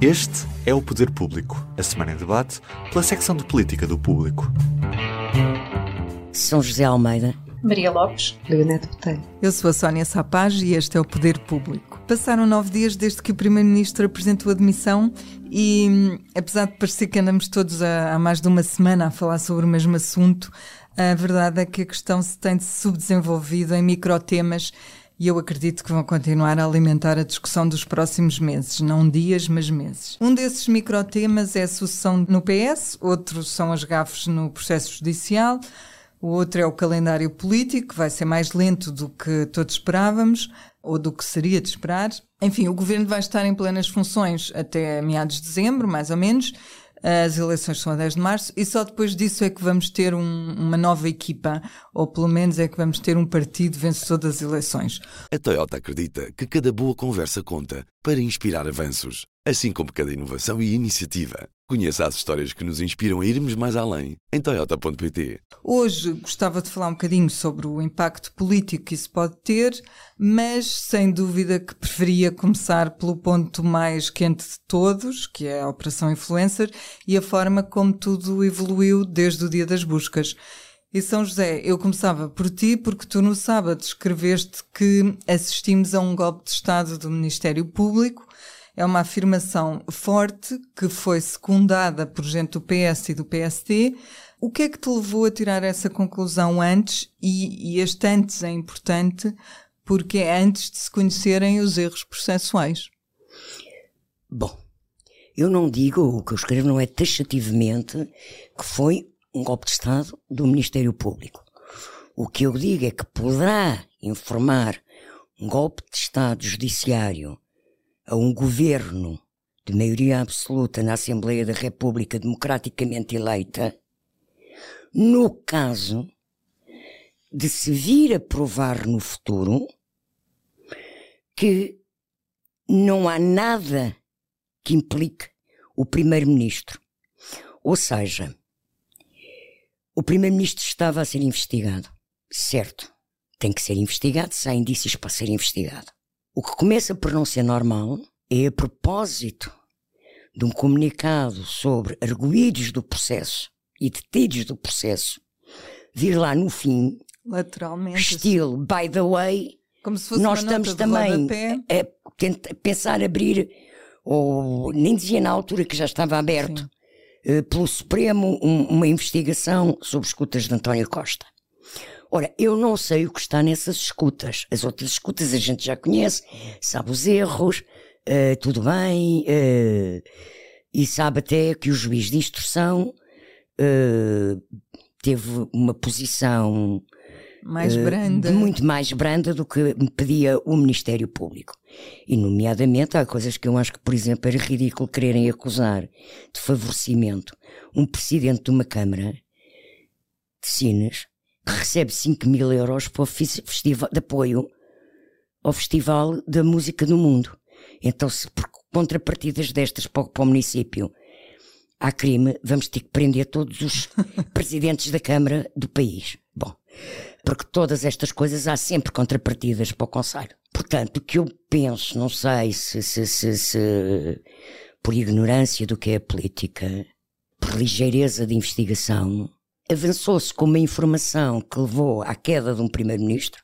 Este é o Poder Público, a semana em debate pela secção de política do Público. São José Almeida. Maria Lopes, Leonete Botelho. Eu sou a Sónia Sapaz e este é o Poder Público. Passaram nove dias desde que o Primeiro-Ministro apresentou a demissão e, apesar de parecer que andamos todos há, há mais de uma semana a falar sobre o mesmo assunto, a verdade é que a questão se tem subdesenvolvido em microtemas e eu acredito que vão continuar a alimentar a discussão dos próximos meses, não dias, mas meses. Um desses microtemas é a sucessão no PS, outros são as gafes no processo judicial, o outro é o calendário político, que vai ser mais lento do que todos esperávamos, ou do que seria de esperar. Enfim, o governo vai estar em plenas funções até meados de dezembro, mais ou menos, as eleições são a 10 de março e só depois disso é que vamos ter um, uma nova equipa, ou pelo menos é que vamos ter um partido vencedor das eleições. A Toyota acredita que cada boa conversa conta para inspirar avanços, assim como cada inovação e iniciativa. Conheça as histórias que nos inspiram a irmos mais além em Toyota.pt. Hoje gostava de falar um bocadinho sobre o impacto político que isso pode ter, mas sem dúvida que preferia começar pelo ponto mais quente de todos, que é a Operação Influencer, e a forma como tudo evoluiu desde o dia das buscas. E São José, eu começava por ti, porque tu no sábado escreveste que assistimos a um golpe de Estado do Ministério Público é uma afirmação forte que foi secundada por gente do PS e do PST. O que é que te levou a tirar essa conclusão antes? E, e este antes é importante porque é antes de se conhecerem os erros processuais. Bom, eu não digo, o que eu escrevo não é taxativamente que foi um golpe de Estado do Ministério Público. O que eu digo é que poderá informar um golpe de Estado judiciário a um governo de maioria absoluta na Assembleia da República democraticamente eleita, no caso de se vir a provar no futuro que não há nada que implique o Primeiro-Ministro. Ou seja, o Primeiro-Ministro estava a ser investigado. Certo, tem que ser investigado se há indícios para ser investigado. O que começa por não ser normal é a propósito de um comunicado sobre arguídos do processo e detidos do processo vir lá no fim, lateralmente, estilo by the way, como se fosse nós uma estamos também a, tentar pensar abrir, ou nem dizia na altura que já estava aberto, eh, pelo Supremo, um, uma investigação sobre escutas de António Costa. Ora, eu não sei o que está nessas escutas. As outras escutas a gente já conhece, sabe os erros, uh, tudo bem, uh, e sabe até que o juiz de instrução uh, teve uma posição mais branda. muito mais branda do que pedia o Ministério Público. E, nomeadamente, há coisas que eu acho que, por exemplo, era ridículo quererem acusar de favorecimento um presidente de uma Câmara de Sines recebe 5 mil euros para o festival de apoio ao Festival da Música do Mundo. Então, se por contrapartidas destas para o, para o município há crime, vamos ter que prender todos os presidentes da Câmara do país. Bom, porque todas estas coisas há sempre contrapartidas para o Conselho. Portanto, o que eu penso, não sei se, se, se, se por ignorância do que é a política, por ligeireza de investigação, avançou-se com uma informação que levou à queda de um primeiro-ministro,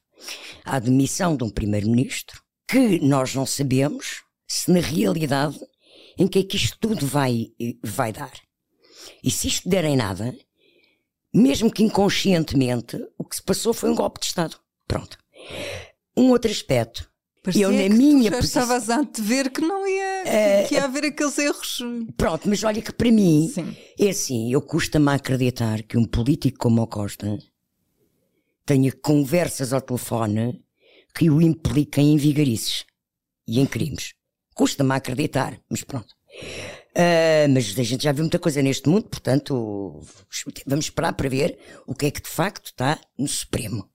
à demissão de um primeiro-ministro, que nós não sabemos se na realidade em que é que isto tudo vai, vai dar. E se isto der em nada, mesmo que inconscientemente, o que se passou foi um golpe de Estado. Pronto. Um outro aspecto Parecia eu, na que minha tu já posição... estavas a ver que não ia, uh, que ia haver aqueles erros. Pronto, mas olha que para mim Sim. é assim, eu custa-me acreditar que um político como o Costa tenha conversas ao telefone que o impliquem em vigarices e em crimes. Custa-me acreditar, mas pronto. Uh, mas a gente já viu muita coisa neste mundo, portanto, vamos esperar para ver o que é que de facto está no Supremo.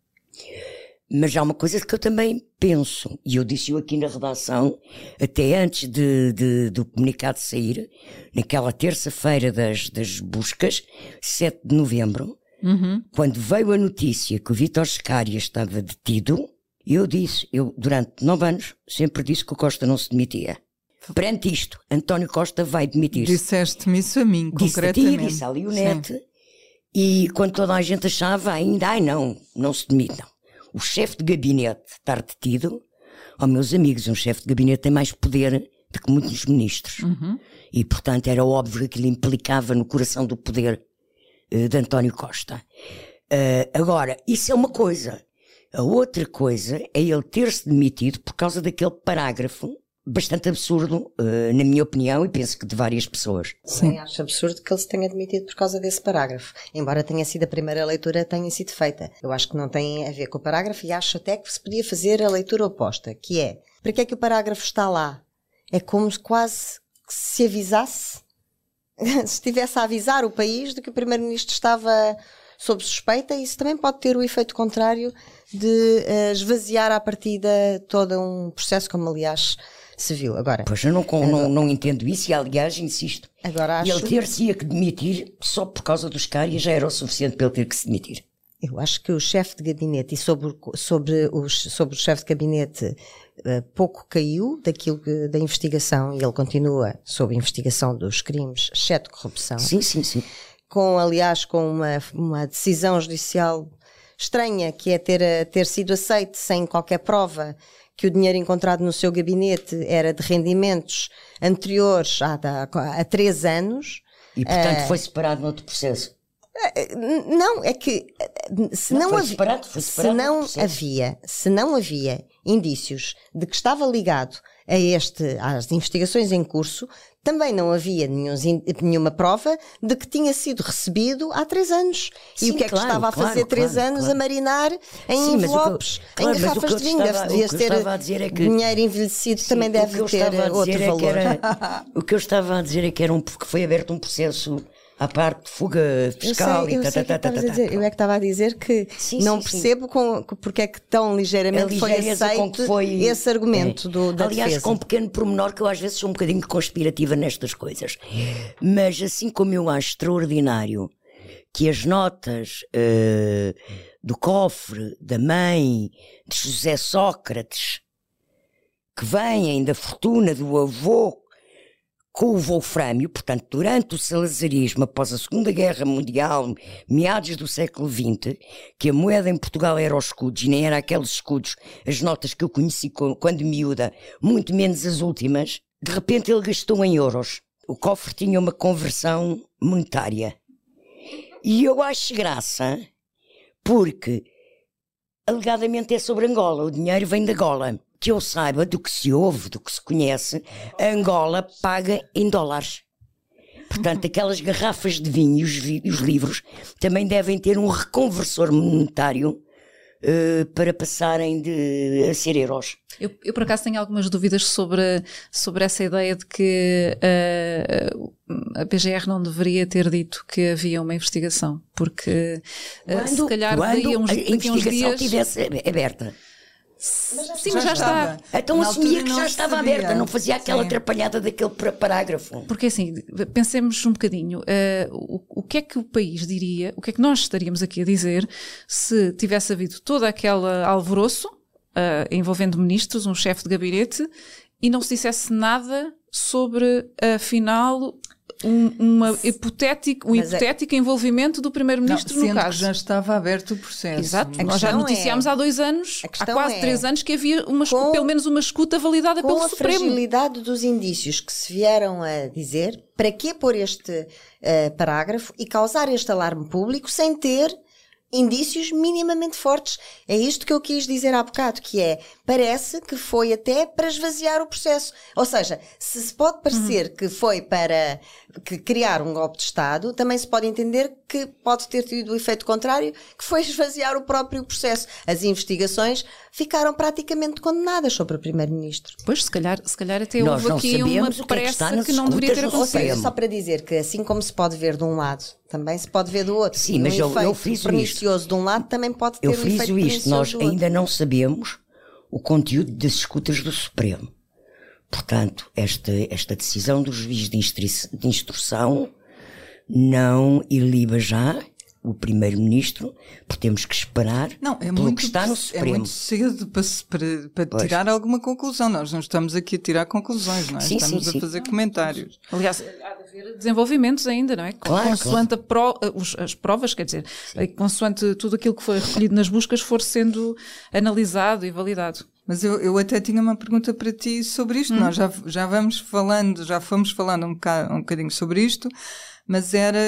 Mas há uma coisa que eu também penso, e eu disse-o aqui na redação, até antes de, de do comunicado sair, naquela terça-feira das, das buscas, 7 de novembro, uhum. quando veio a notícia que o Vítor Scária estava detido, eu disse, eu durante nove anos sempre disse que o Costa não se demitia. Perante isto, António Costa vai demitir-se. Disseste-me isso a mim, Disse a concretamente. ti, disse à Leonete, e quando toda a gente achava ainda, ai não, não se demite, não. O chefe de gabinete está detido. Oh, meus amigos, um chefe de gabinete tem mais poder do que muitos ministros. E, portanto, era óbvio que aquilo implicava no coração do poder eh, de António Costa. Eh, agora, isso é uma coisa. A outra coisa é ele ter-se demitido por causa daquele parágrafo bastante absurdo, eh, na minha opinião, e penso que de várias pessoas. Sim. Acho absurdo que ele se tenha demitido por causa desse parágrafo. Embora tenha sido a primeira leitura, tenha sido feita. Eu acho que não tem a ver com o parágrafo e acho até que se podia fazer a leitura oposta, que é, para que é que o parágrafo está lá? É como se quase que se avisasse, se estivesse a avisar o país de que o Primeiro-Ministro estava sob suspeita, isso também pode ter o efeito contrário de eh, esvaziar à partida todo um processo, como aliás se viu. Agora, Pois eu não, com- não, não entendo isso e, aliás, insisto. agora acho... Ele ter-se-ia que demitir só por causa dos cárias já era o suficiente para ele ter que se demitir. Eu acho que o chefe de gabinete e sobre, sobre, os, sobre o chefe de gabinete eh, pouco caiu daquilo que, da investigação e ele continua sob investigação dos crimes, exceto corrupção. Sim, sim, sim. Com, aliás, com uma, uma decisão judicial estranha, que é ter, eh, ter sido aceite sem qualquer prova que o dinheiro encontrado no seu gabinete era de rendimentos anteriores a, três anos. E, portanto, foi separado no outro processo. N- Não, é que eh, se Não, não, foi havia, separado, foi se separado não havia, se não havia indícios de que estava ligado a este, às investigações em curso, também não havia nenhum, nenhuma prova de que tinha sido recebido há três anos. e Sim, o que é que claro, estava a claro, fazer três claro, anos claro. a marinar em Sim, que eu- envelopes, claro, em garrafas que de vinho? estava- Devias que ter é que- dinheiro envelhecido Sim, também deve que ter outro é que valor. era- o que eu estava a dizer é que, era um, que foi aberto um processo à parte de fuga Eu fiscal sei, eu e tá, sei o que tá, tá, estavas tá, a dizer. tá. Eu é que estava a dizer que Sim, não sim, sim. percebo com, com- porque é que tão ligeiramente foi aceito foi esse argumento É. do, da Aliás, defesa. com um pequeno pormenor que eu às vezes sou um bocadinho conspirativa nestas coisas. Mas assim como eu acho extraordinário que as notas eh, do cofre da mãe de José Sócrates que vêm da fortuna do avô com o Wolframio, portanto, durante o salazarismo, após a Segunda Guerra Mundial, meados do século XX, que a moeda em Portugal era os escudos, e nem era aqueles escudos, as notas que eu conheci co- quando miúda, muito menos as últimas, de repente ele gastou em euros. O cofre tinha uma conversão monetária. E eu acho graça, porque alegadamente é sobre Angola, o dinheiro vem de Angola. Que eu saiba, do que se ouve, do que se conhece, Angola paga em dólares. Portanto, aquelas garrafas de vinho e os, vi- os livros também devem ter um reconversor monetário eh, para passarem de, a ser euros. Eu, eu, por acaso tenho algumas dúvidas sobre, sobre essa ideia de que eh, a PGR não deveria ter dito que havia uma investigação, porque eh, se calhar quando uns, a investigação dias. estivesse aberta. Sim, mas já está. Então Na assumia que já estava sabia. aberta, não fazia aquela Sim. atrapalhada daquele parágrafo. Porque assim, pensemos um bocadinho, eh, o, o que é que o país diria, o que é que nós estaríamos aqui a dizer se tivesse havido todo aquele alvoroço eh, envolvendo ministros, um chefe de gabinete, e não se dissesse nada sobre, afinal, um, uma hipotético, um Mas é- hipotético envolvimento do primeiro-ministro no caso. já estava aberto o processo. Exato, A nós já noticiámos é- há dois anos, a há quase é- três anos, que havia uma, Com- pelo menos uma escuta validada com pelo a Supremo. fragilidade dos indícios que se vieram a dizer, para que pôr este eh, parágrafo e causar este alarme público sem ter indícios minimamente fortes? É isto que eu quis dizer há bocado, que é, parece que foi até para esvaziar o processo. Ou seja, se se pode parecer que foi para que criar um golpe de Estado, também se pode entender que pode ter tido o efeito contrário, que foi esvaziar o próprio processo. As investigações ficaram praticamente condenadas sobre o Primeiro-Ministro. Pois, se calhar, se calhar até Nós houve não aqui uma o que é que pressa que não deveria ter acontecido. Só para dizer que assim como se pode ver de um lado, também se pode ver do outro. Sim, mas um eu- eu friso pernicioso de um lado também pode ter Eu um efeito friso isto, nós ainda não sabemos o conteúdo das escutas do Supremo. Portanto, esta, esta decisão do juiz de, de instrução não iliba já o Primeiro-Ministro, porque temos que esperar Não, é pelo muito, que está no é Supremo. muito cedo para, se- para, para Pois. tirar alguma conclusão. Nós não estamos aqui a tirar conclusões, não é? Sim, estamos sim, a sim. fazer comentários. Aliás, há de haver desenvolvimentos ainda, não é? Claro, consoante a pro- os- as provas, quer dizer, eh, consoante tudo aquilo que foi recolhido nas buscas for sendo analisado e validado. Mas eu, eu até tinha uma pergunta para ti sobre isto. Nós já, já vamos falando, já fomos falando um bocado, um bocadinho sobre isto, mas era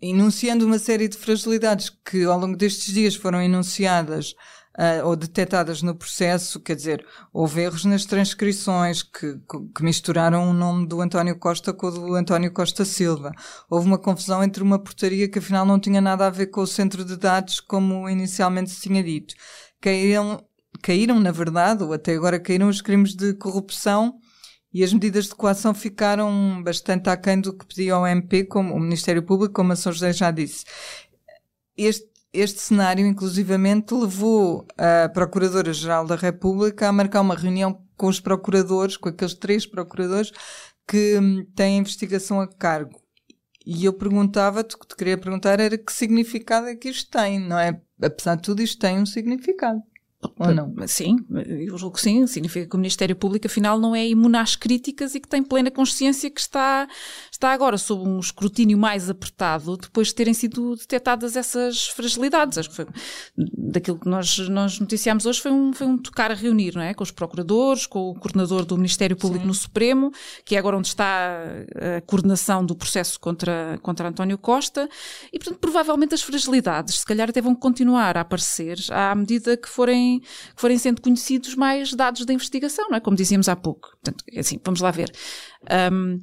enunciando uma série de fragilidades que ao longo destes dias foram enunciadas ah, ou detectadas no processo, quer dizer, houve erros nas transcrições que, que misturaram o nome do António Costa com o do António Costa Silva. Houve uma confusão entre uma portaria que afinal não tinha nada a ver com o centro de dados como inicialmente se tinha dito. Caíram, caíram, na verdade, ou até agora caíram os crimes de corrupção e as medidas de coação ficaram bastante aquém do que pedia o MP, como o Ministério Público, como a São José já disse. Este, este cenário, inclusivamente, levou a Procuradora-Geral da República a marcar uma reunião com os procuradores, com aqueles três procuradores que hum, têm investigação a cargo. E eu perguntava-te, o que te queria perguntar era que significado é que isto tem, não é? Apesar de tudo, isto tem um significado. Ou não? Sim, eu julgo que sim. Significa que o Ministério Público, afinal, não é imune às críticas e que tem plena consciência que está, está agora sob um escrutínio mais apertado depois de terem sido detectadas essas fragilidades. Acho que foi daquilo que nós, nós noticiámos hoje foi um, foi um tocar a reunir, não é? Com os procuradores, com o coordenador do Ministério Público no Supremo, que é agora onde está a coordenação do processo contra, contra António Costa, e portanto, provavelmente as fragilidades, se calhar até vão continuar a aparecer à medida que forem, que forem sendo conhecidos mais dados da investigação, não é? Como dizíamos há pouco. Portanto, é assim, vamos lá ver. Um,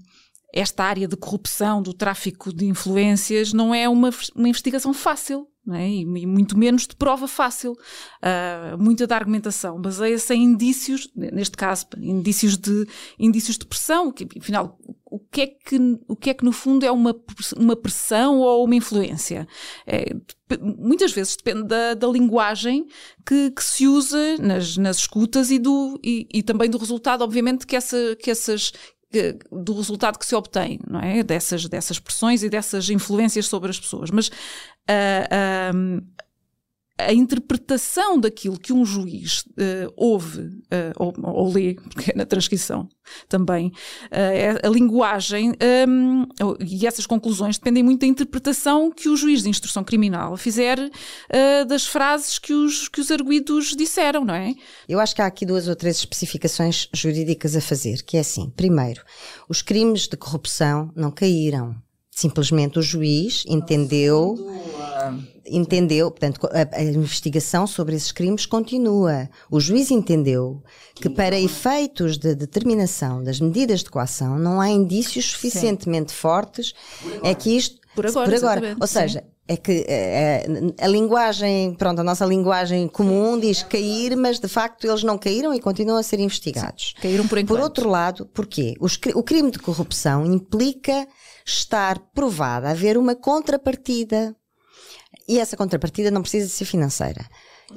esta área de corrupção, do tráfico de influências, não é uma, uma investigação fácil. É? e, e muito menos de prova fácil. Uh, muita da argumentação baseia-se em indícios, neste caso, indícios de, indícios de pressão. Que, afinal, o que, é que, o que é que no fundo é uma, uma pressão ou uma influência? É, muitas vezes depende da, da linguagem que, que, se usa nas, nas escutas e, do, e, e também do resultado, obviamente, que, essa, que essas do resultado que se obtém, não é? Dessas, dessas pressões e dessas influências sobre as pessoas. Mas uh, a interpretação daquilo que um juiz uh, ouve uh, ou, ou, lê, porque é na transcrição também, uh, a linguagem um, e essas conclusões dependem muito da interpretação que o juiz de instrução criminal fizer das frases que os, que os arguídos disseram, não é? Eu acho que há aqui duas ou três especificações jurídicas a fazer, que é assim, primeiro, os crimes de corrupção não caíram. Simplesmente o juiz entendeu entendeu, portanto, a, a, investigação sobre esses crimes continua. O juiz entendeu que para efeitos de determinação das medidas de coação não há indícios suficientemente Sim. fortes é que isto por agora, por agora. ou seja, Sim. é que a, a, linguagem, pronto, a nossa linguagem comum diz cair, mas de facto eles não caíram e continuam a ser investigados. Sim. Caíram por enquanto. Por outro lado, porquê? Os, o crime de corrupção implica estar provada haver uma contrapartida e essa contrapartida não precisa ser financeira.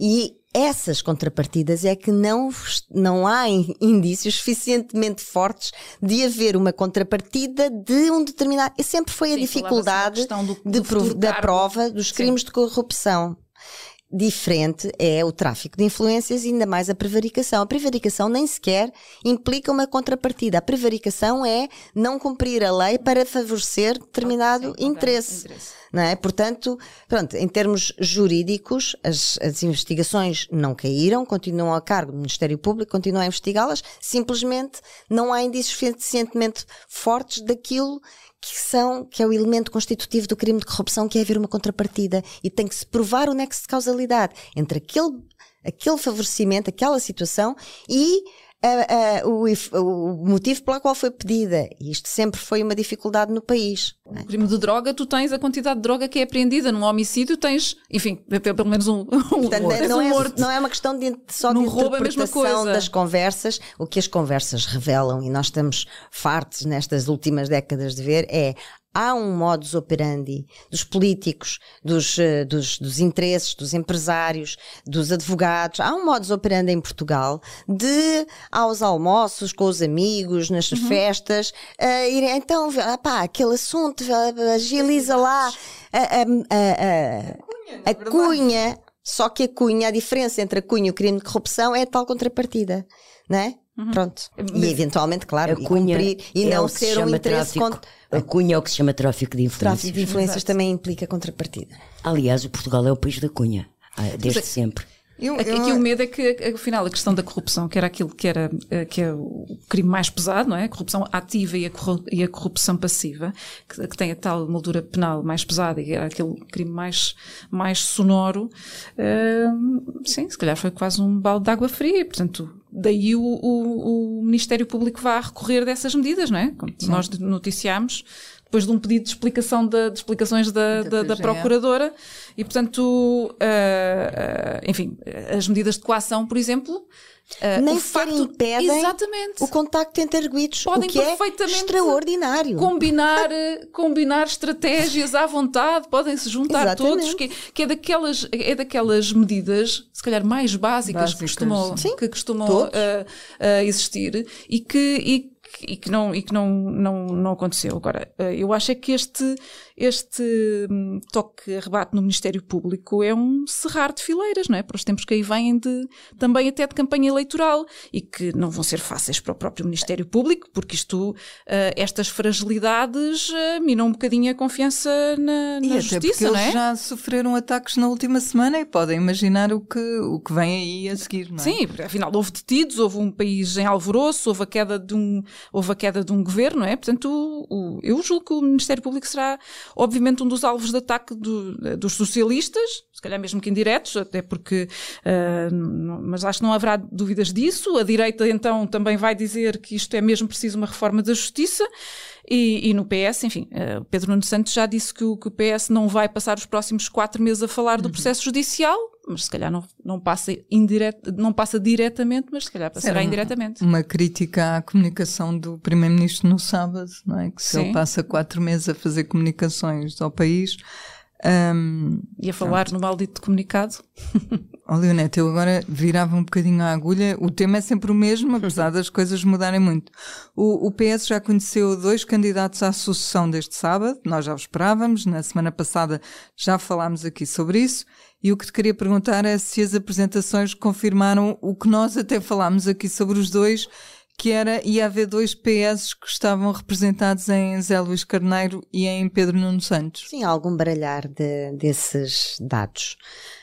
E essas contrapartidas é que não, não há indícios suficientemente fortes de haver uma contrapartida de um determinado. E sempre foi a Sim, dificuldade do, de, do da prova dos crimes Sim. de corrupção. Diferente é o tráfico de influências e ainda mais a prevaricação. A prevaricação nem sequer implica uma contrapartida. A prevaricação é não cumprir a lei para favorecer determinado Sim, interesse. interesse. Não é? Portanto, pronto, em termos jurídicos, as, as investigações não caíram, continuam a cargo do Ministério Público, continuam a investigá-las, simplesmente não há indícios suficientemente fortes daquilo que são, que é o elemento constitutivo do crime de corrupção, que é haver uma contrapartida. E tem que se provar o nexo de causalidade entre aquele, aquele favorecimento, aquela situação e a, a, o, o, motivo pela qual foi pedida. E isto sempre foi uma dificuldade no país. No crime de droga, tu tens a quantidade de droga que é apreendida. Num homicídio tens, enfim, pelo menos um, um Portanto, não, um é, morto. não é uma questão de, só de interpretação das conversas. O que as conversas revelam, e nós estamos fartos nestas últimas décadas de ver, é há um modus operandi dos políticos, dos, eh, dos, dos interesses, dos empresários, dos advogados. Há um modus operandi em Portugal de aos almoços com os amigos, nas Uhum. festas, uh, ir, então, ah, pá, aquele assunto, agiliza lá a, a, a, a, a cunha. Só que a cunha, a diferença entre a cunha e o crime de corrupção é a tal contrapartida, não é? Uhum. Pronto. E eventualmente, claro, A e cunha cumprir e é não ser um interesse tráfico. contra. A cunha é o que se chama tráfico de influências. Tráfico de influências também implica contrapartida. Aliás, o Portugal é o país da cunha, ah, desde sempre. Eu, Aqui, eu- aqui o medo é que, afinal, a questão da corrupção, que era aquilo que era eh, que é o crime mais pesado, não é? A corrupção ativa e a, corru- e a corrupção passiva, que, que tem a tal moldura penal mais pesada e era aquele crime mais, mais sonoro, eh, sim, se calhar foi quase um balde de água fria. e, Portanto, daí o, o, o Ministério Público vai recorrer dessas medidas, não é? Como nós noticiámos. Depois de um pedido de explicação da, de explicações da, da, da PGE. Procuradora, e portanto, ah, ah, enfim, as medidas de coação, por exemplo, ah, Nem o sequer facto, impedem exatamente, O contacto entre arguidos, Podem o que é perfeitamente extraordinário. combinar, combinar estratégias à vontade, podem se juntar Exatamente. todos, que, que é, daquelas, é daquelas medidas, se calhar mais básicas, que Básicas, costumam, sim. que costumam eh, eh, existir e que, e, e que, não, e que não, não, não aconteceu. Agora, eh, eu acho é que este, este hum, toque rebate no Ministério Público é um cerrar de fileiras, não é? Para os tempos que aí vêm de, também até de campanha eleitoral e que não vão ser fáceis para o próprio Ministério Público, porque isto, eh, estas fragilidades eh, minam um bocadinho a confiança na, E na até justiça, porque não eles é? já sofreram ataques na última semana e podem imaginar o que, o que vem aí a seguir, não é? Sim, afinal houve detidos, houve um país em alvoroço, houve a queda de um, houve a queda de um governo, não é? Portanto, o- o- eu julgo que o Ministério Público será, obviamente, um dos alvos de ataque do- dos socialistas, se calhar mesmo que indiretos, até porque, não- mas acho que não haverá dúvidas disso. A direita, então, também vai dizer que isto é mesmo preciso uma reforma da justiça. E, e no PS, enfim, ah, Pedro Nuno Santos já disse que o, que o PS não vai passar os próximos quatro meses a falar do processo judicial, mas se calhar não, não, passa, indireto, não passa diretamente, mas se calhar passará indiretamente. Uma crítica à comunicação do Primeiro-Ministro no sábado, não é? Que se Sim. ele passa quatro meses a fazer comunicações ao país. Hum, E a falar no maldito comunicado. Ó Leonete, eu agora virava um bocadinho a agulha. O tema é sempre o mesmo, apesar das coisas mudarem muito. O, o PS já conheceu dois candidatos à sucessão deste sábado, nós já o esperávamos, na semana passada já falámos aqui sobre isso. E o que te queria perguntar é se as apresentações confirmaram o que nós até falámos aqui sobre os dois, que era ia haver dois PS que estavam representados em Zé Luís Carneiro e em Pedro Nuno Santos. Sim, há algum baralhar de- desses dados.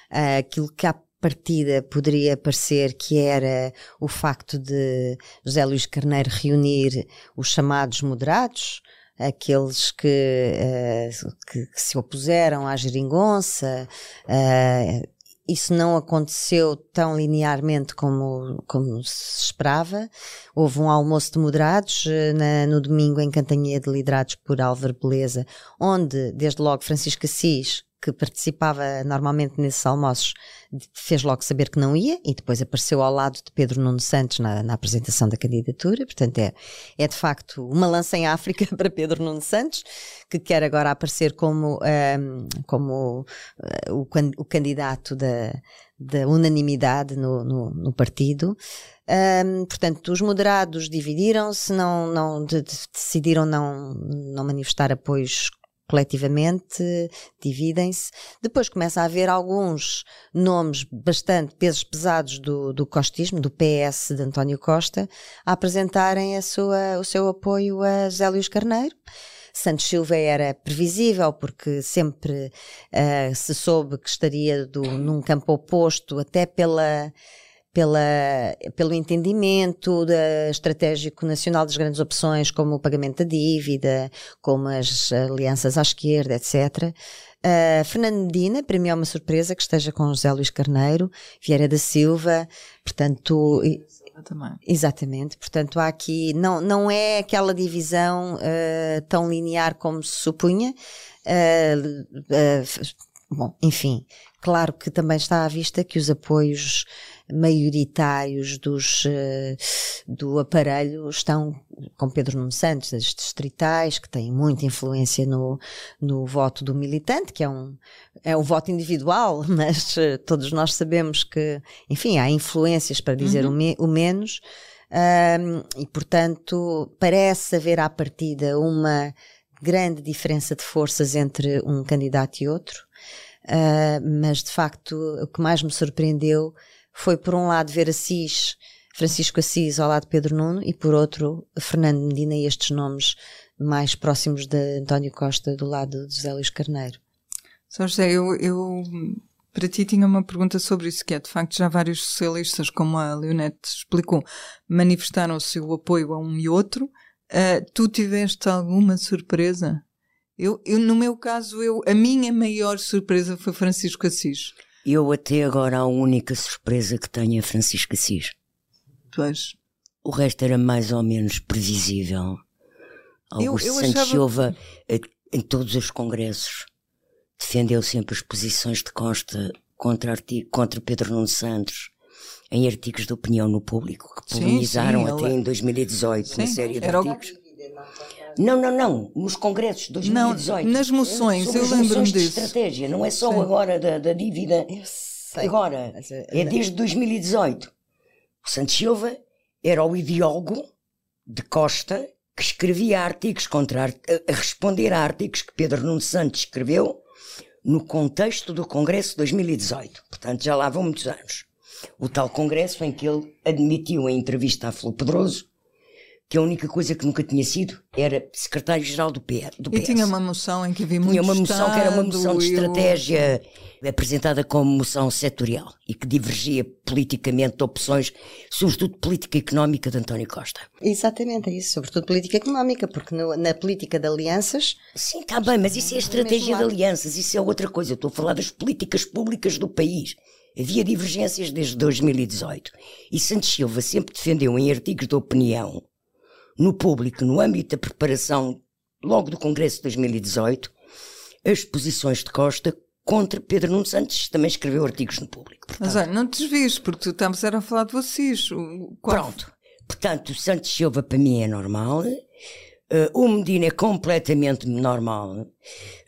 Ah, aquilo que à partida poderia parecer que era o facto de José Luís Carneiro reunir os chamados moderados, aqueles que, ah, que se opuseram à geringonça, ah, isso não aconteceu tão linearmente como, como se esperava. Houve um almoço de moderados eh, na- no domingo em Cantanhede, liderados por Álvaro Beleza, onde, desde logo, Francisco Assis, que participava normalmente nesses almoços, fez logo saber que não ia e depois apareceu ao lado de Pedro Nuno Santos na, na apresentação da candidatura. Portanto, é, é de facto uma lança em África para Pedro Nuno Santos, que quer agora aparecer como, ahm, como ah, o, o candidato da, da unanimidade no, no, no partido. Ahm, portanto, os moderados dividiram-se, não, não, de- de- decidiram não, não manifestar apoios coletivamente, dividem-se. Depois começa a haver alguns nomes bastante pesos pesados do, do costismo, do PS de António Costa, a apresentarem a sua, o seu apoio a Luís Carneiro. Santos Silva era previsível porque sempre ah, se soube que estaria do, num campo oposto, até pela, pela, pelo entendimento da estratégico nacional das grandes opções, como o pagamento da dívida, como as alianças à esquerda, etc. Uh, Fernando Medina, para mim é uma surpresa que esteja com José Luís Carneiro, Vieira da Silva, portanto, Também. Exatamente, portanto há aqui, não, não é aquela divisão eh, tão linear como se supunha. Eh, f- bom, enfim, claro que também está à vista que os apoios maioritários dos, uh, do aparelho estão com Pedro Nuno Santos, das distritais, que têm muita influência no, no voto do militante, que é um, é um voto individual, mas uh, todos nós sabemos que, enfim, há influências para dizer uhum. o, me, o, menos, e portanto parece haver à partida uma grande diferença de forças entre um candidato e outro. Uh, mas de facto o que mais me surpreendeu foi por um lado ver Assis, Francisco Assis ao lado de Pedro Nuno e por outro Fernando Medina e estes nomes mais próximos de António Costa do lado de José Luís Carneiro. Só José, eu, eu para ti tinha uma pergunta sobre isso, que é de facto já vários socialistas, como a Leonete explicou, manifestaram o seu apoio a um e outro. Uh, tu tiveste alguma surpresa? Eu, eu, no meu caso, eu, a minha maior surpresa foi Francisco Assis. Eu até agora a única surpresa que tenho é Francisco Assis. Pois. O resto era mais ou menos previsível. Augusto eu, eu Santos achava... Silva, eh, em todos os congressos, defendeu sempre as posições de Costa contra, contra Pedro Nuno Santos em artigos de opinião no público, que polinizaram até em 2018 sim, uma série de artigos. Não, não, não. Nos congressos de 2018. Não, nas moções, eu lembro-me disso. de estratégia, não é só Sim. agora da, da dívida. Agora, é, é desde 2018. O Santos Silva era o ideólogo de Costa que escrevia artigos contra a, a responder a artigos que Pedro Nuno Santos escreveu no contexto do Congresso de 2018. Portanto, já lá vão muitos anos. O tal Congresso em que ele admitiu em entrevista a Flor Pedroso que a única coisa que nunca tinha sido era secretário-geral do, PR, do PS. E tinha uma moção em que havia muito Tinha uma moção que era uma moção de estratégia eu... apresentada como moção setorial e que divergia politicamente de opções, sobretudo política económica de António Costa. Exatamente, é isso, sobretudo política económica, porque no, na política de alianças... Sim, está bem, mas isso é estratégia de alianças, isso é outra coisa. Eu estou a falar das políticas públicas do país. Havia divergências desde 2018 e Santos Silva sempre defendeu em artigos de opinião no público, no âmbito da preparação logo do Congresso de 2018, as posições de Costa contra Pedro Nuno Santos, também escreveu artigos no público. Portanto, Mas olha, não te desvies, porque estamos a falar de vocês. Qual... Pronto. Portanto, o Santos Silva para mim é normal. Uh, o Medina é completamente normal.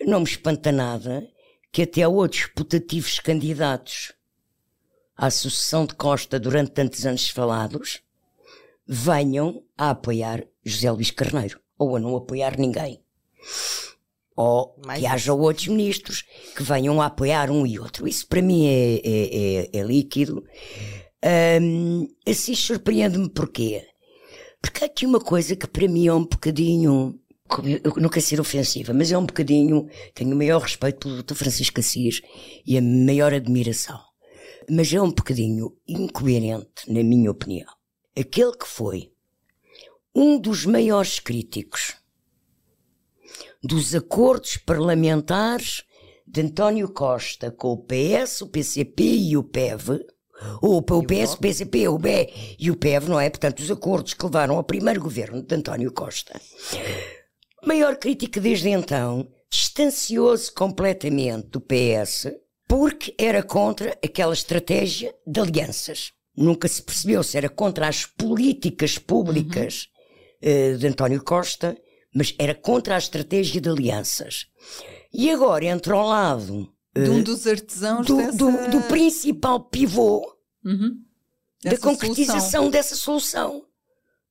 Não me espanta nada que até outros putativos candidatos à sucessão de Costa durante tantos anos falados venham a apoiar José Luís Carneiro ou a não apoiar ninguém. Ou Mais que haja outros ministros que venham a apoiar um e outro. Isso para mim é, é, é, é líquido. Um, assim surpreende-me porquê? Porque há aqui uma coisa que para mim é um bocadinho. Eu não quero ser ofensiva, mas é um bocadinho. Tenho o maior respeito pelo Dr. Francisco Assis e a maior admiração. Mas é um bocadinho incoerente, na minha opinião aquele que foi um dos maiores críticos dos acordos parlamentares de António Costa com o PS, o PCP e o PEV, ou o PS, o PCP, o BE e o PEV, não é? Portanto, os acordos que levaram ao primeiro governo de António Costa. Maior crítica desde então, distanciou-se completamente do PS porque era contra aquela estratégia de alianças nunca se percebeu se era contra as políticas públicas uhum. uh, de António Costa, mas era contra a estratégia de alianças. E agora entra ao lado uh, de um dos artesãos do, dessa... do, do principal pivô uhum. da concretização solução. dessa solução,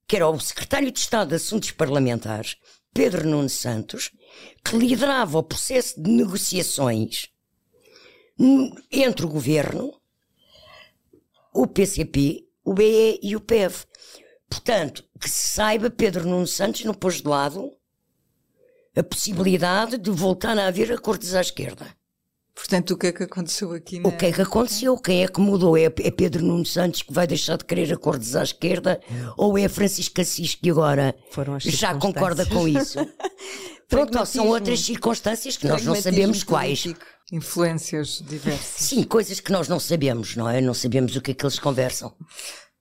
que era o secretário de Estado de Assuntos Parlamentares, Pedro Nuno Santos, que liderava o processo de negociações entre o governo o PCP, o BE e o PEV. Portanto, que se saiba, Pedro Nuno Santos não pôs de lado a possibilidade de voltar a haver acordos à esquerda. Portanto, o que é que aconteceu aqui? O que é que aconteceu? Quem é que mudou? É, é Pedro Nuno Santos que vai deixar de querer acordos à esquerda ou é Francisco Assis que agora já concorda com isso? Pronto, são outras circunstâncias que nós não sabemos quais. Influências diversas. Sim, coisas que nós não sabemos, não é? Não sabemos o que é que eles conversam.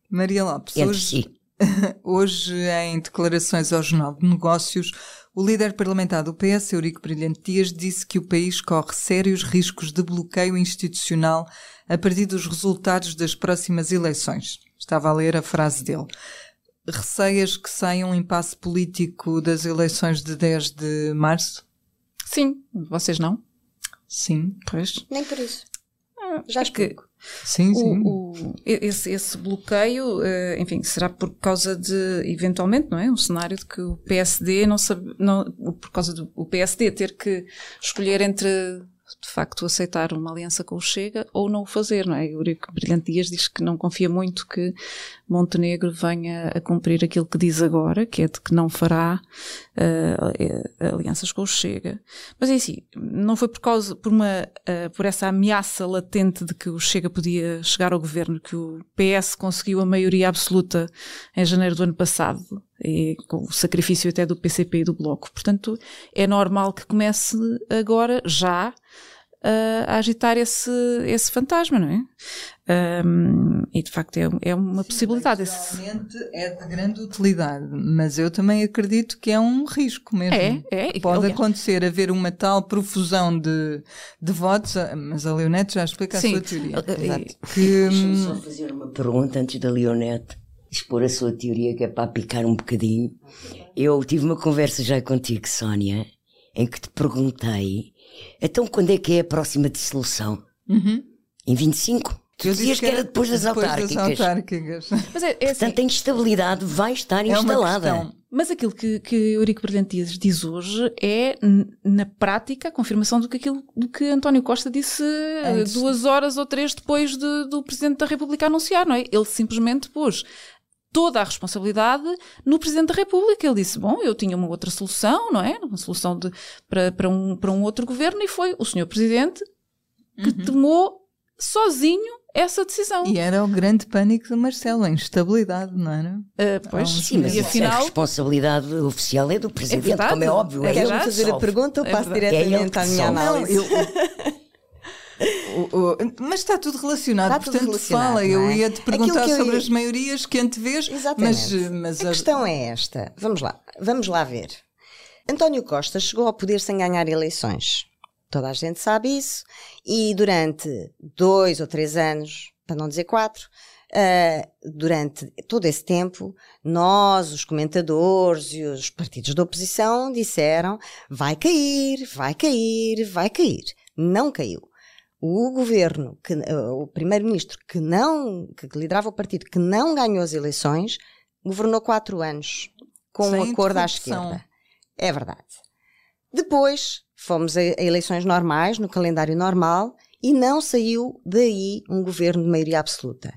Maria Lopes, Entre hoje, si. Hoje, em declarações ao Jornal de Negócios, o líder parlamentar do PS, Eurico Brilhante Dias, disse que o país corre sérios riscos de bloqueio institucional a partir dos resultados das próximas eleições. Estava a ler a frase dele. Receias que saia um impasse político das eleições de 10 de março? Sim, vocês não? Sim. Pois. Nem por isso. Ah, Já é que explico. Sim, sim. o, o- esse, esse bloqueio, eh, enfim, será por causa de, eventualmente, não é? Um cenário de que o PSD não sabe, não, por causa do o PSD ter que escolher entre, de facto, aceitar uma aliança com o Chega ou não o fazer, não é? Eurico Brilhante Dias diz que não confia muito que Montenegro venha a cumprir aquilo que diz agora, que é de que não fará eh, alianças com o Chega. Mas é assim, não foi por causa, por uma, eh, por essa ameaça latente de que o Chega podia chegar ao governo que o PS conseguiu a maioria absoluta em janeiro do ano passado, e com o sacrifício até do PCP e do Bloco. Portanto, é normal que comece agora, já, eh, a agitar esse, esse fantasma, não é? Ahm, e de facto é, é uma possibilidade. Esse- Realmente é de grande utilidade, mas eu também acredito que é um risco mesmo. É, é. Pode Aliás, acontecer haver uma tal profusão de, de votos, ah, mas a Leonete já explica Sim. a sua teoria. Exato. Que, Deixa-me hum, só fazer uma pergunta antes da Leonete expor a sua teoria, que é para picar um bocadinho. Eu tive uma conversa já contigo, Sónia, em que te perguntei, então quando é que é a próxima dissolução? Uhum. Em 25? Tu eu dizias que era depois das autárquicas. autárquicas. Mas é, é assim, Portanto, a instabilidade vai estar É uma instalada. Mas aquilo que, que Eurico Brilhante Dias diz hoje é, na prática, a confirmação do que, aquilo, do que António Costa disse eh, Antes. duas horas ou três depois de- do Presidente da República anunciar, não é? Ele simplesmente pôs toda a responsabilidade no Presidente da República. Ele disse, bom, eu tinha uma outra solução, não é? Uma solução de, para, para, um, para um outro governo e foi o Senhor Presidente que tomou sozinho essa decisão. E era o grande pânico de Marcelo, a instabilidade, não era? Eh, pois, Sim, mas e a afinal... responsabilidade oficial é do Presidente, verdade. como é óbvio. É É ele fazer a pergunta, eu É passo. É diretamente que à minha análise. Não, eu- o- o- mas está tudo relacionado, Está tudo portanto relacionado, fala. não Eu é? ia-te Aquilo perguntar eu sobre ia- as maiorias que antevês, Exatamente. mas, mas a a- questão é esta. Vamos lá. Vamos lá ver. António Costa chegou ao poder sem ganhar eleições. Toda a gente sabe isso. E durante dois ou três anos, para não dizer quatro, ah, durante todo esse tempo, nós, os comentadores e os partidos da oposição disseram vai cair, vai cair, vai cair. Não caiu. O governo, que, ah, o primeiro-ministro que não, que liderava o partido, que não ganhou as eleições, governou quatro anos com Sem um acordo à esquerda. É verdade. Depois fomos a, a eleições normais, no calendário normal, e não saiu daí um governo de maioria absoluta.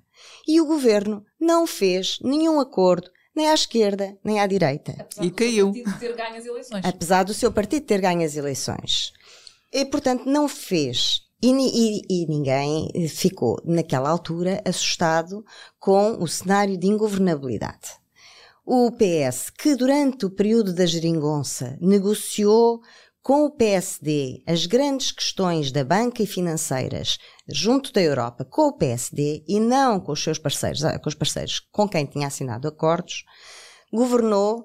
E o governo não fez nenhum acordo, nem à esquerda, nem à direita E caiu. ter ganho as eleições. apesar do seu partido ter ganho as eleições. E, portanto, não fez. E, e- e ninguém ficou, naquela altura, assustado com o cenário de ingovernabilidade. O PS, que durante o período da geringonça negociou com o PSD as grandes questões da banca e financeiras junto da Europa com o PSD e não com os seus parceiros, ah, com os parceiros com quem tinha assinado acordos, governou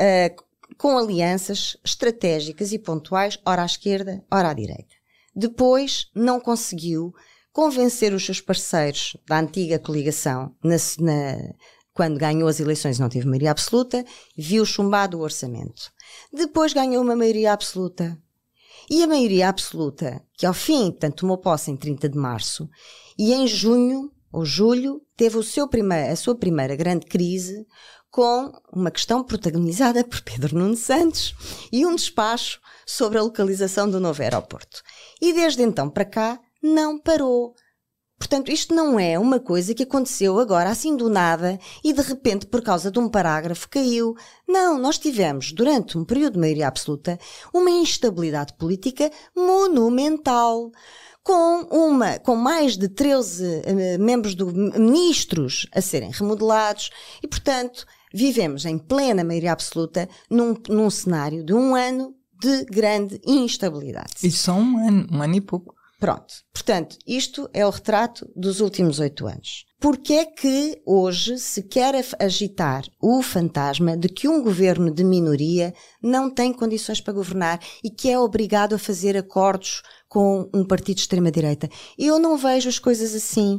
ah, com alianças estratégicas e pontuais, ora à esquerda, ora à direita. Depois não conseguiu convencer os seus parceiros da antiga coligação, na, na- quando ganhou as eleições não teve maioria absoluta, viu chumbado o orçamento. Depois ganhou uma maioria absoluta. E a maioria absoluta, que ao fim, portanto, tomou posse em 30 de março, e em junho ou julho teve o seu a sua primeira grande crise com uma questão protagonizada por Pedro Nuno Santos e um despacho sobre a localização do novo aeroporto. E desde então para cá não parou. Portanto, isto não é uma coisa que aconteceu agora assim do nada e de repente por causa de um parágrafo caiu. Não, nós tivemos durante um período de maioria absoluta uma instabilidade política monumental com uma com mais de 13 eh, membros do ministros a serem remodelados e portanto vivemos em plena maioria absoluta num, num cenário de um ano de grande instabilidade. E só um ano, um ano e pouco. Pronto. Portanto, isto é o retrato dos últimos oito anos. Porquê é que hoje se quer agitar o fantasma de que um governo de minoria não tem condições para governar e que é obrigado a fazer acordos com um partido de extrema-direita? Eu não vejo as coisas assim.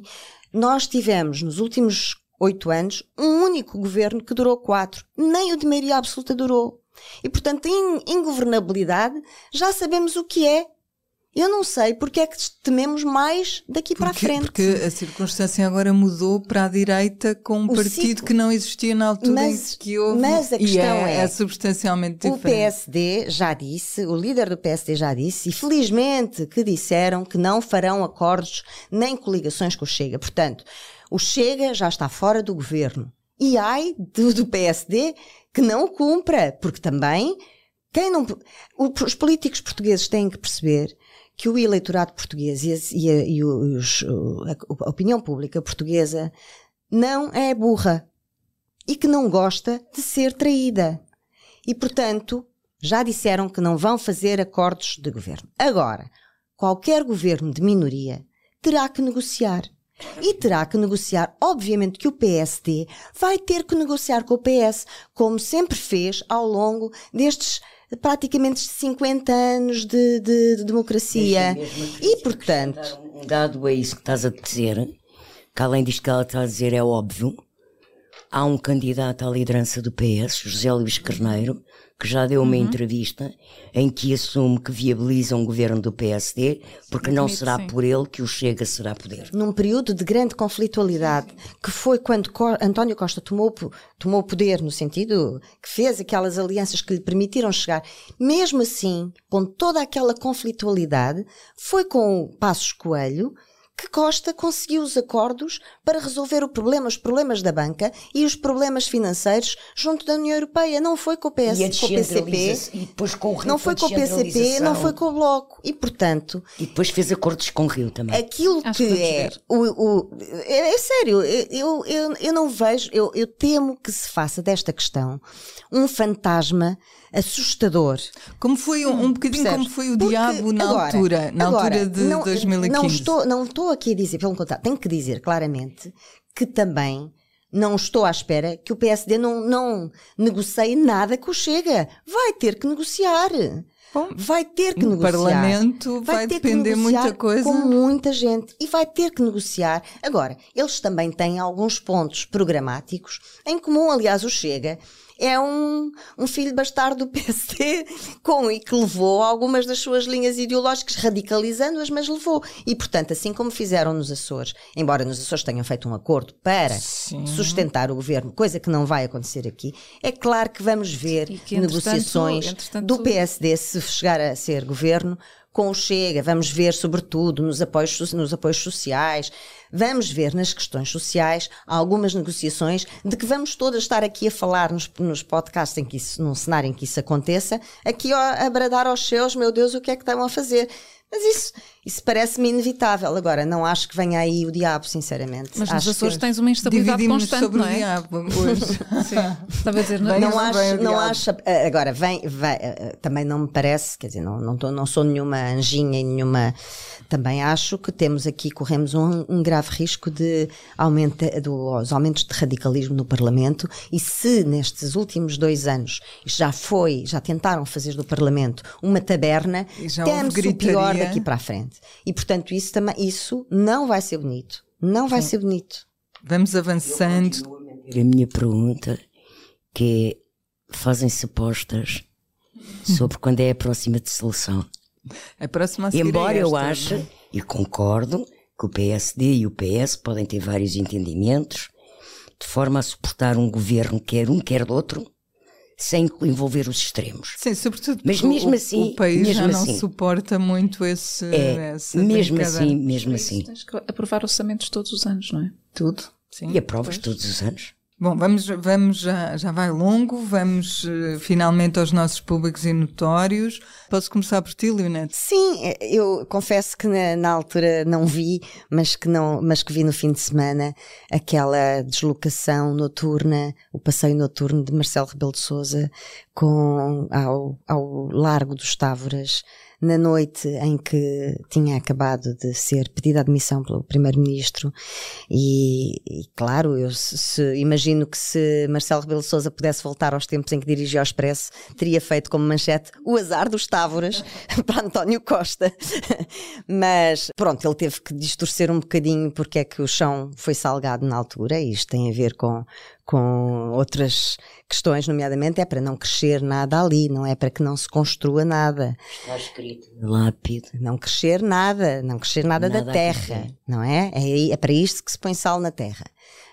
Nós tivemos, nos últimos oito anos, um único governo que durou quatro. Nem o de maioria absoluta durou. E, portanto, em ingovernabilidade, já sabemos o que é. Eu não sei porque é que tememos mais daqui porque, para a frente. Porque a circunstância agora mudou para a direita com um o partido ciclo. que não existia na altura mas, em que houve. Mas a questão é, é, é substancialmente diferente. O PSD já disse, o líder do PSD já disse, e felizmente que disseram que não farão acordos nem coligações com o Chega. Portanto, o Chega já está fora do governo. E ai do, do PSD que não cumpra, porque também quem não, os políticos portugueses têm que perceber que o eleitorado português e, a, e, os, a opinião pública portuguesa não é burra e que não gosta de ser traída. E, portanto, já disseram que não vão fazer acordos de governo. Agora, qualquer governo de minoria terá que negociar. E terá que negociar, obviamente que o PSD vai ter que negociar com o PS, como sempre fez ao longo destes praticamente 50 anos de, de, de democracia. E, portanto. Um dado a isso que estás a dizer, que além disto que ela está a dizer é óbvio, há um candidato à liderança do PS, José Luís Carneiro, que já deu uma uhum. entrevista em que assume que viabiliza um governo do PSD, porque não será sim. por ele que o Chega será poder. Num período de grande conflitualidade, que foi quando António Costa tomou, tomou poder, no sentido que fez aquelas alianças que lhe permitiram chegar, mesmo assim, com toda aquela conflitualidade, foi com o Passos Coelho que Costa conseguiu os acordos para resolver o problema, os problemas da banca e os problemas financeiros junto da União Europeia. Não foi com o, PS, com o PCP, e depois com o Rio não foi com o PCP, não foi com o Bloco. E, portanto... E depois fez acordos com o Rio também. Aquilo Acho que, que é... O, o, é, é, sério, eu, eu, eu não vejo, eu, eu temo que se faça desta questão um fantasma assustador. Como foi um, um bocadinho Percebes? como foi o Porque diabo na agora, altura, na agora, altura de não, 2015. Não estou, não estou aqui a dizer, pelo contrário, tenho que dizer claramente que também não estou à espera que o PSD não, não negocie nada com o Chega. Vai ter que negociar. Bom, vai ter que negociar. O Parlamento vai, vai depender muita coisa. Com muita gente. E vai ter que negociar. Agora, eles também têm alguns pontos programáticos em comum. Aliás, o Chega é um, um filho bastardo do PSD com, e que levou algumas das suas linhas ideológicas, radicalizando-as, mas levou. E, portanto, assim como fizeram nos Açores, embora nos Açores tenham feito um acordo para Sim. sustentar o governo, coisa que não vai acontecer aqui, é claro que vamos ver que, negociações entretanto, do PSD se chegar a ser governo com o Chega, vamos ver sobretudo nos apoios, nos apoios sociais, vamos ver nas questões sociais algumas negociações de que vamos todas estar aqui a falar nos, nos podcasts em que isso, num cenário em que isso aconteça, aqui a, bradar aos seus, meu Deus, o que é que estão a fazer? Mas isso, isso parece-me inevitável. Agora, não acho que venha aí o diabo, sinceramente. Mas nos Açores que... tens uma instabilidade constante, sobre não é? o diabo hoje. Estava a dizer, não, não, acho, não acho. Eh, agora, vem, vem, eh, também não me parece, quer dizer, não, não, tô, não sou nenhuma anjinha e nenhuma. Também acho que temos aqui, corremos um, um grave risco de aumento dos aumentos de radicalismo no Parlamento e se nestes últimos dois anos já foi, já tentaram fazer do Parlamento uma taberna, temos o pior daqui para a frente. E portanto isso também, isso não vai ser bonito. Não vai Sim. ser bonito. Vamos avançando. A minha pergunta, que é, fazem-se apostas sobre quando é a próxima dissolução. A próxima a Embora é esta, eu ache, e concordo, que o PSD e o PS podem ter vários entendimentos, de forma a suportar um governo quer um quer do outro, sem envolver os extremos. Sim, sobretudo mas mesmo o, assim, o país mesmo já assim, não suporta muito esse. É, mesmo assim, mesmo assim. Tens que aprovar orçamentos todos os anos, não é? Tudo. Sim. E aprovas todos os anos. Bom, vamos, vamos já, já vai longo, vamos uh, finalmente aos nossos públicos e notórios. Posso começar por ti, Leonete? Sim, eu confesso que na, na, altura não vi, mas que, não, mas que vi no fim de semana aquela deslocação noturna, o passeio noturno de Marcelo Rebelo de Souza com, ao, ao Largo dos Távoras na noite em que tinha acabado de ser pedida admissão pelo Primeiro-Ministro e, e, claro, eu se, se, imagino que se Marcelo Rebelo Sousa pudesse voltar aos tempos em que dirigia o Expresso, teria feito como manchete o azar dos Távoras para António Costa. Mas pronto, ele teve que distorcer um bocadinho porque é que o chão foi salgado na altura e isto tem a ver com, com outras questões, nomeadamente é para não crescer nada ali, não é para que não se construa nada. Está escrito lápide. Não crescer nada, não crescer nada, nada da terra, não é? é? é? para isto que se põe sal na terra.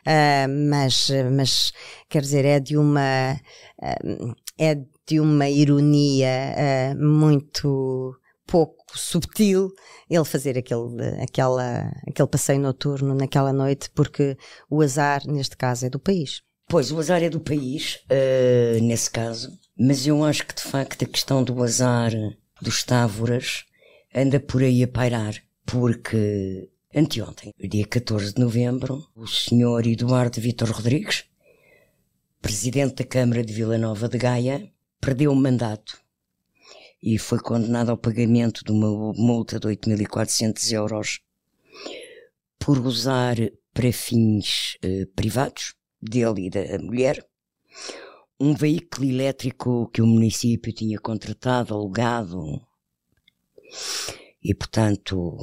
Uh, mas, mas, quer dizer, é de uma, uh, é de uma ironia uh, muito pouco subtil ele fazer aquele, aquela, aquele passeio noturno naquela noite, porque o azar, neste caso, é do país. Pois, o azar é do país, uh, nesse caso, mas eu acho que de facto a questão do azar dos Távoras anda por aí a pairar, porque anteontem, dia 14 de novembro, o senhor Eduardo Vitor Rodrigues, presidente da Câmara de Vila Nova de Gaia, perdeu o mandato e foi condenado ao pagamento de uma multa de 8.400 euros por usar para fins eh, privados dele e da mulher um veículo elétrico que o município tinha contratado, alugado. E, portanto,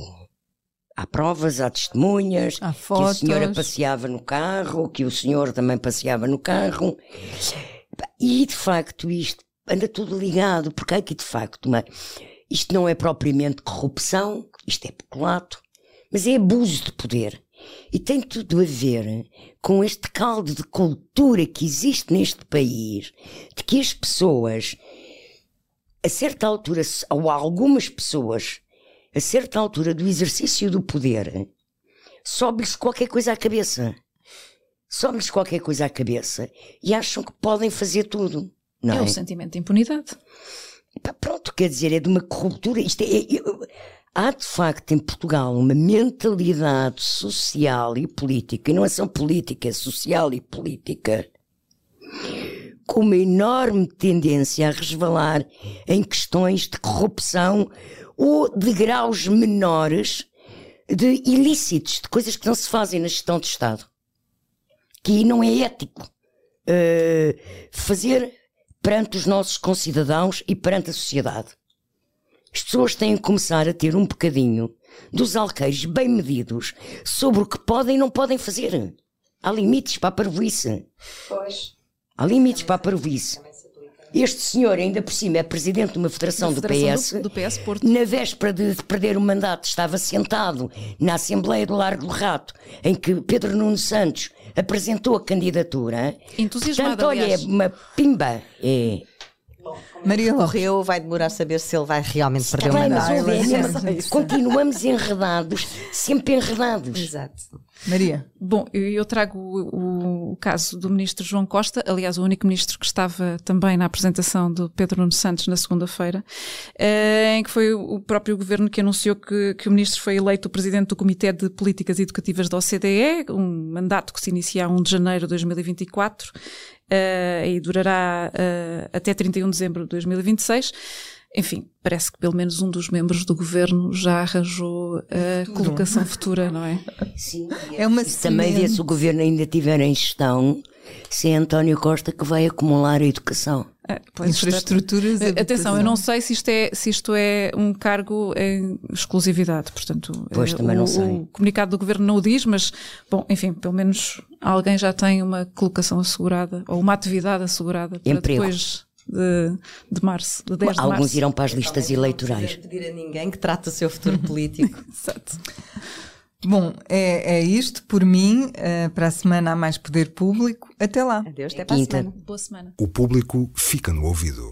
há provas, há testemunhas, há que a senhora passeava no carro, que o senhor também passeava no carro. E, de facto, isto anda tudo ligado, porque aqui de facto uma, isto não é propriamente corrupção, isto é peculato, mas é abuso de poder. E tem tudo a ver com este caldo de cultura que existe neste país, de que as pessoas, a certa altura, ou algumas pessoas, a certa altura do exercício do poder, sobe-lhes qualquer coisa à cabeça. Sobe-lhes qualquer coisa à cabeça e acham que podem fazer tudo. Não é, é o sentimento de impunidade. Pronto, quer dizer, é de uma corruptura. Isto é, é, há de facto em Portugal uma mentalidade social e política, e não é só política, é social e política, com uma enorme tendência a resvalar em questões de corrupção ou de graus menores de ilícitos, de coisas que não se fazem na gestão de Estado. Que não é ético uh, fazer perante os nossos concidadãos e perante a sociedade. As pessoas têm que começar a ter um bocadinho dos alqueires bem medidos sobre o que podem e não podem fazer. Há limites para a parvoíce. Pois. Há limites para a parvoíce. Este senhor, ainda por cima, é presidente de uma federação, federação do PS. Do, do PS Porto. Na véspera de, de, perder o mandato, estava sentado na Assembleia do Largo do Rato, em que Pedro Nuno Santos apresentou a candidatura. Entusiasmado, Portanto, olha, é uma pimba. É. Maria Correu, vai demorar a saber se ele vai realmente perder o mandato. Mas, continuamos enredados, sempre enredados. Exato. Maria. Bom, eu trago o, o, caso do ministro João Costa, aliás, o único ministro que estava também na apresentação do Pedro Nuno Santos na segunda-feira, eh, em que foi o próprio governo que anunciou que, que o ministro foi eleito o presidente do Comitê de Políticas Educativas da OCDE, um mandato que se inicia a 1 de janeiro de 2024 uh, e durará uh, até 31 de dezembro de 2026. Enfim, parece que pelo menos um dos membros do governo já arranjou a colocação futura, não é? Sim. É uma também vê se o governo ainda tiver em gestão, se é António Costa que vai acumular a educação. É, Infraestruturas. Atenção, eu não sei se isto é, se isto é um cargo em exclusividade, portanto. Pois também o, não sei. O comunicado do governo não o diz, mas, bom, enfim, pelo menos alguém já tem uma colocação assegurada ou uma atividade assegurada para Emprego. depois de, de março, de 10 de Alguns março. irão para as listas eleitorais. Não pedir a ninguém que trate o seu futuro político. Exato. Bom, é, é isto por mim. Uh, para a semana há mais poder público. Até lá. Adeus, até para a Quinta. semana. Boa semana. O público fica no ouvido.